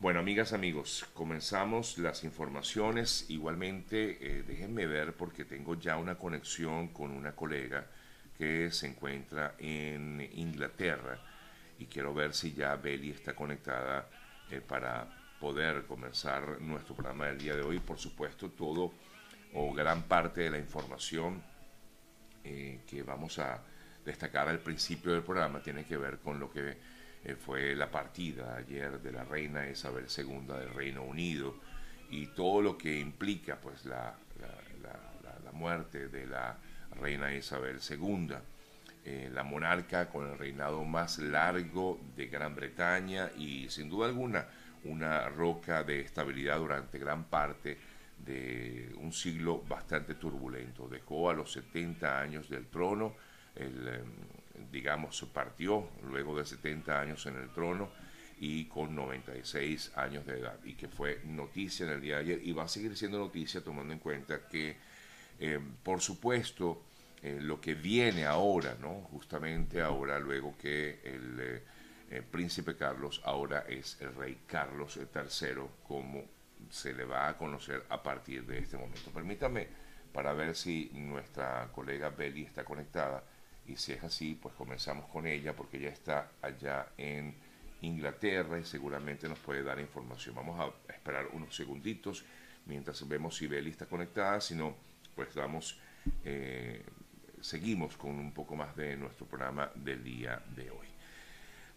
Bueno, amigas, amigos, comenzamos las informaciones. Igualmente, eh, déjenme ver porque tengo ya una conexión con una colega que se encuentra en Inglaterra y quiero ver si ya Beli está conectada eh, para poder comenzar nuestro programa del día de hoy. Por supuesto, todo o gran parte de la información eh, que vamos a destacar al principio del programa tiene que ver con lo que eh, fue la partida ayer de la reina Isabel II del Reino Unido y todo lo que implica pues la, la, muerte de la reina Isabel II, eh, la monarca con el reinado más largo de Gran Bretaña y sin duda alguna una roca de estabilidad durante gran parte de un siglo bastante turbulento. Dejó a los 70 años del trono, el, em, digamos, partió luego de 70 años en el trono y con 96 años de edad y que fue noticia en el día de ayer y va a seguir siendo noticia tomando en cuenta que, em, por supuesto, eh, lo que viene ahora, ¿no? Justamente ahora, luego que el, eh, príncipe Carlos ahora es el rey Carlos III como se le va a conocer a partir de este momento. Permítame para ver si nuestra colega Beli está conectada y si es así, pues comenzamos con ella porque ella está allá en Inglaterra y seguramente nos puede dar información. Vamos a esperar unos segunditos mientras vemos si Beli está conectada, si no, pues damos, eh, seguimos con un poco más de nuestro programa del día de hoy.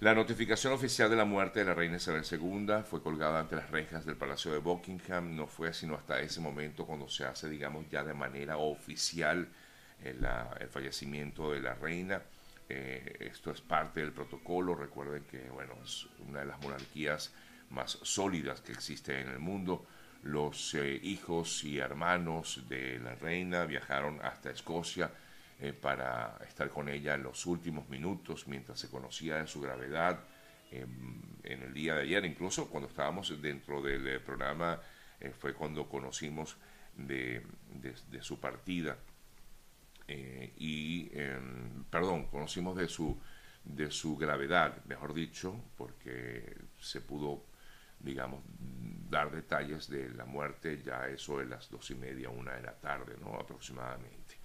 La notificación oficial de la muerte de la reina Isabel II fue colgada ante las rejas del Palacio de Buckingham. No fue sino hasta ese momento cuando se hace, digamos, ya de manera oficial el, fallecimiento de la reina. Eh, esto es parte del protocolo. Recuerden que, bueno, es una de las monarquías más sólidas que existe en el mundo. Los eh, hijos y hermanos de la reina viajaron hasta Escocia eh, para estar con ella en los últimos minutos mientras se conocía de su gravedad em, en el día de ayer. Incluso cuando estábamos dentro del programa fue cuando conocimos de, su partida y, em, perdón, conocimos de su, de su gravedad, mejor dicho, porque se pudo digamos, dar detalles de la muerte ya eso de las dos y media, una de la tarde. Aproximadamente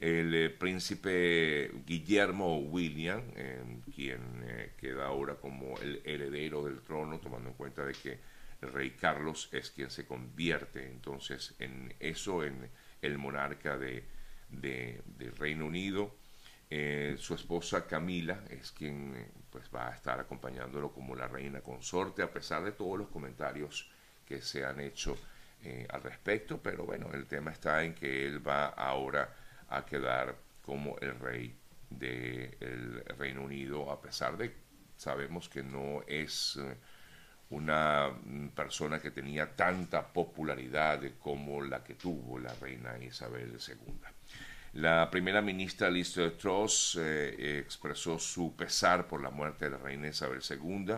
el eh, príncipe Guillermo William, em, quien eh, queda ahora como el heredero del trono, tomando en cuenta de que el rey Carlos es quien se convierte entonces en eso, en el monarca de, Reino Unido. Eh, su esposa Camila es quien pues va a estar acompañándolo como la reina consorte, a pesar de todos los comentarios que se han hecho al respecto, pero bueno, el tema está en que él va ahora a quedar como el rey del Reino Unido, a pesar de sabemos que no es eh, una persona que tenía tanta popularidad como la que tuvo la reina Isabel II. La primera ministra Liz Truss eh, expresó su pesar por la muerte de la reina Isabel II.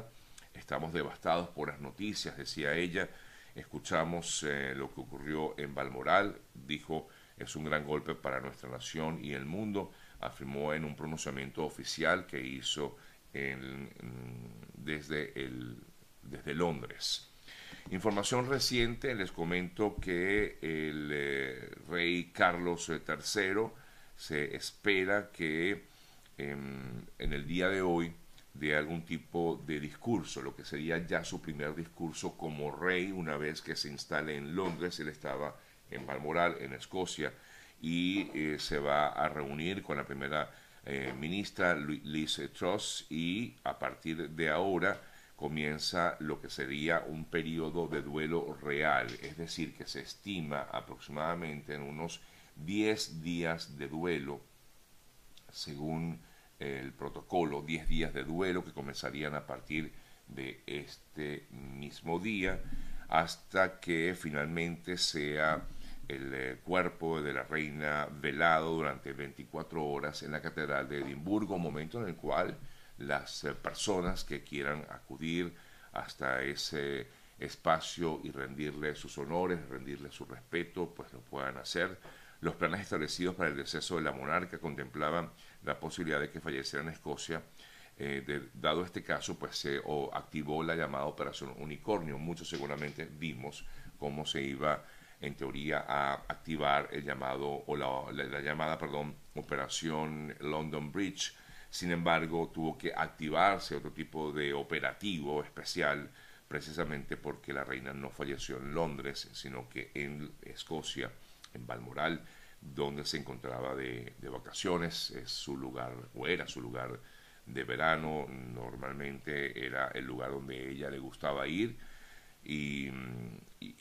Estamos devastados por las noticias, decía ella. Escuchamos eh, lo que ocurrió en Balmoral, dijo es un gran golpe para nuestra nación y el mundo, afirmó en un pronunciamiento oficial que hizo desde, el, desde Londres. Información reciente, les comento que el eh, rey Carlos III se espera que em, en el día de hoy dé algún tipo de discurso, lo que sería ya su primer discurso como rey una vez que se instale en Londres. Él estaba en Balmoral, en Escocia, y eh, se va a reunir con la primera eh, ministra Liz Truss y a partir de ahora comienza lo que sería un periodo de duelo real, es decir, que se estima aproximadamente en unos 10 días de duelo, según el protocolo, 10 días de duelo que comenzarían a partir de este mismo día hasta que finalmente sea el eh, cuerpo de la reina velado durante 24 horas en la Catedral de Edimburgo, momento en el cual las eh, personas que quieran acudir hasta ese espacio y rendirle sus honores, rendirle su respeto, pues lo puedan hacer. Los planes establecidos para el deceso de la monarca contemplaban la posibilidad de que falleciera en Escocia eh, dado este caso, pues se activó la llamada Operación Unicornio. Muchos seguramente vimos cómo se iba, en teoría, a activar el llamado, o la, llamada, perdón, Operación London Bridge. Sin embargo, tuvo que activarse otro tipo de operativo especial, precisamente porque la reina no falleció en Londres, sino que en Escocia, en Balmoral, donde se encontraba de, de vacaciones, es su lugar, o era su lugar de verano, normalmente era el lugar donde ella le gustaba ir. Y,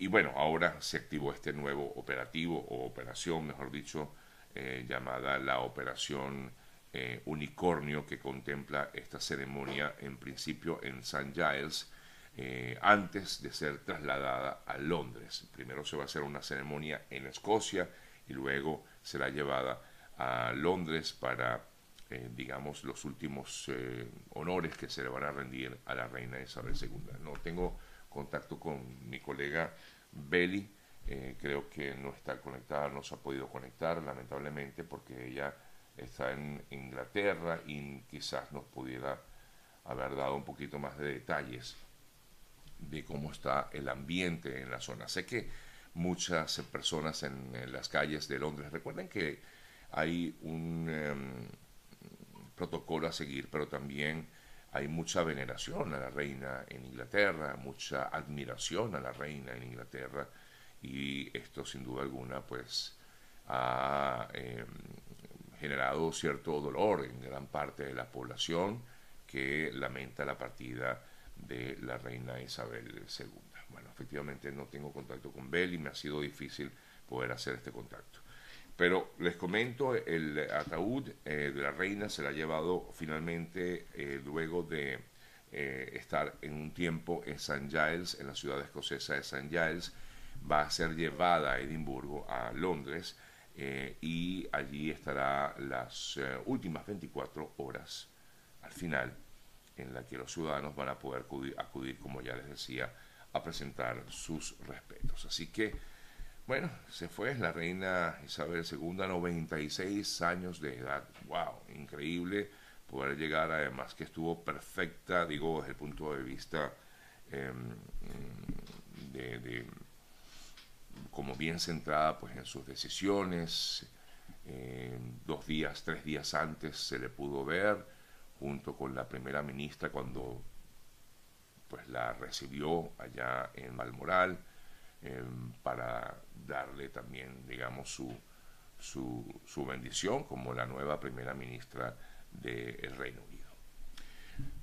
bueno, ahora se activó este nuevo operativo o operación, mejor dicho, eh, llamada la Operación eh, Unicornio, que contempla esta ceremonia en principio en St. Giles, eh, antes de ser trasladada a Londres. Primero se va a hacer una ceremonia en Escocia y luego será llevada a Londres para eh, digamos, los últimos honores que se le van a rendir a la reina Isabel II. No tengo contacto con mi colega Beli, eh, creo que no está conectada, no se ha podido conectar, lamentablemente, porque ella está en Inglaterra y quizás nos pudiera haber dado un poquito más de detalles de cómo está el ambiente en la zona. Sé que muchas personas en, las calles de Londres, recuerden que hay un... Em, protocolo a seguir, pero también hay mucha veneración a la reina en Inglaterra, mucha admiración a la reina en Inglaterra y esto sin duda alguna pues ha em, generado cierto dolor en gran parte de la población que lamenta la partida de la reina Isabel II. Bueno, efectivamente no tengo contacto con Bell y me ha sido difícil poder hacer este contacto. Pero les comento, el ataúd eh, de la reina se la ha llevado finalmente eh, luego de eh, estar en un tiempo en St. Giles, en la ciudad escocesa de St. Giles, va a ser llevada a Edimburgo, a Londres, y allí estará las últimas 24 horas al final, en la que los ciudadanos van a poder acudir, como ya les decía, a presentar sus respetos. Así que bueno, se fue la reina Isabel II, 96 años de edad. ¡Wow! Increíble poder llegar, además que estuvo perfecta, digo, desde el punto de vista em, de, bien centrada pues en sus decisiones. Em, dos días, tres días antes se le pudo ver junto con la primera ministra cuando pues la recibió allá en Malmoral Em, para darle también, digamos, su, su, bendición como la nueva primera ministra del Reino Unido.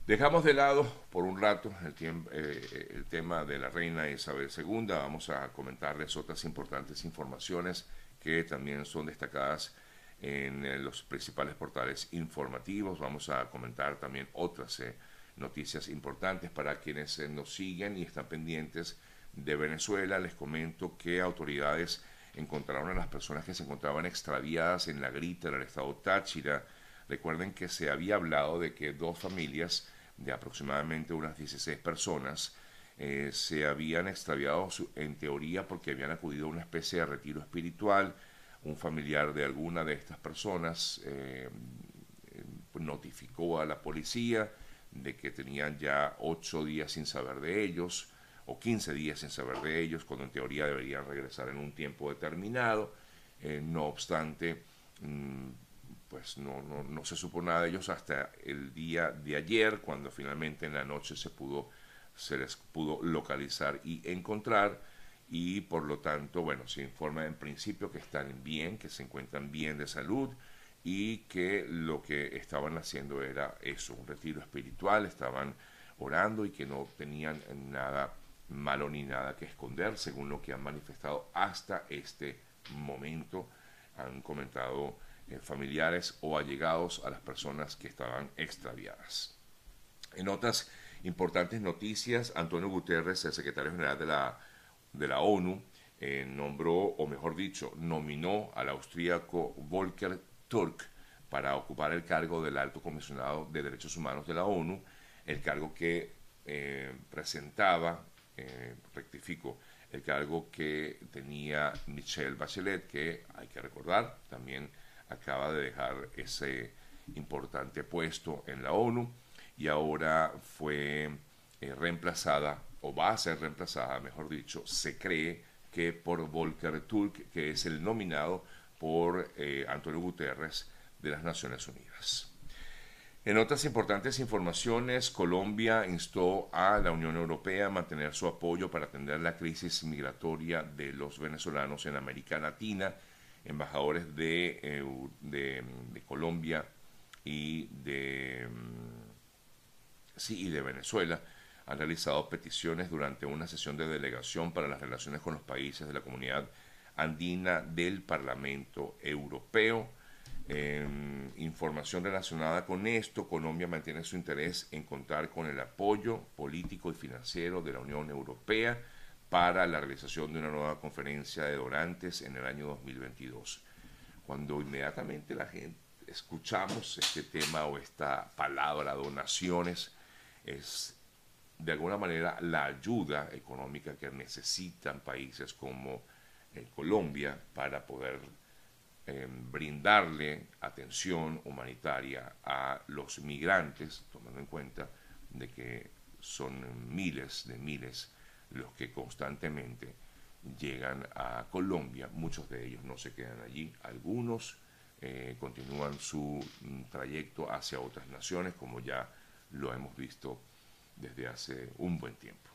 Dejamos de lado por un rato el, eh, el, tema de la reina Isabel II. Vamos a comentarles otras importantes informaciones que también son destacadas en eh, los principales portales informativos. Vamos a comentar también otras eh, noticias importantes para quienes nos siguen y están pendientes de Venezuela, les comento que autoridades encontraron a las personas que se encontraban extraviadas en la grita del estado Táchira. Recuerden que se había hablado de que dos familias de aproximadamente unas 16 personas eh, se habían extraviado en teoría porque habían acudido a una especie de retiro espiritual. Un familiar de alguna de estas personas eh, notificó a la policía de que tenían ya ocho días sin saber de ellos o 15 días sin saber de ellos, cuando en teoría deberían regresar en un tiempo determinado. Eh, no obstante, mm, pues no, no, se supo nada de ellos hasta el día de ayer, cuando finalmente en la noche se pudo se les pudo localizar y encontrar y por lo tanto, bueno, se informa en principio que están bien, que se encuentran bien de salud y que lo que estaban haciendo era eso, un retiro espiritual, estaban orando y que no tenían nada malo ni nada que esconder, según lo que han manifestado hasta este momento. Han comentado familiares o allegados a las personas que estaban extraviadas. En otras importantes noticias, Antonio Guterres, el secretario general de la, de la ONU, eh, nombró, o mejor dicho, nominó al austríaco Volker Turk para ocupar el cargo del alto comisionado de derechos humanos de la ONU, el cargo que eh, presentaba eh, rectifico, el cargo que tenía Michelle Bachelet, que hay que recordar, también acaba de dejar ese importante puesto en la ONU. y ahora fue eh, reemplazada, o va a ser reemplazada, mejor dicho, se cree que por Volker Turk, que es el nominado por eh, Antonio Guterres de las Naciones Unidas. En otras importantes informaciones, Colombia instó a la Unión Europea a mantener su apoyo para atender la crisis migratoria de los venezolanos en América Latina. Embajadores de, eh, de, Colombia y de, mm, sí, y de Venezuela han realizado peticiones durante una sesión de delegación para las relaciones con los países de la comunidad andina del Parlamento Europeo. Información relacionada con esto, Colombia mantiene su interés en contar con el apoyo político y financiero de la Unión Europea para la realización de una nueva conferencia de donantes en el año 2022. Cuando inmediatamente la gente escuchamos este tema o esta palabra donaciones, es de alguna manera la ayuda económica que necesitan países como eh, Colombia para poder brindarle atención humanitaria a los migrantes, tomando en cuenta de que son miles de miles los que constantemente llegan a Colombia, muchos de ellos no se quedan allí, algunos eh, continúan su mm, trayecto hacia otras naciones, como ya lo hemos visto desde hace un buen tiempo.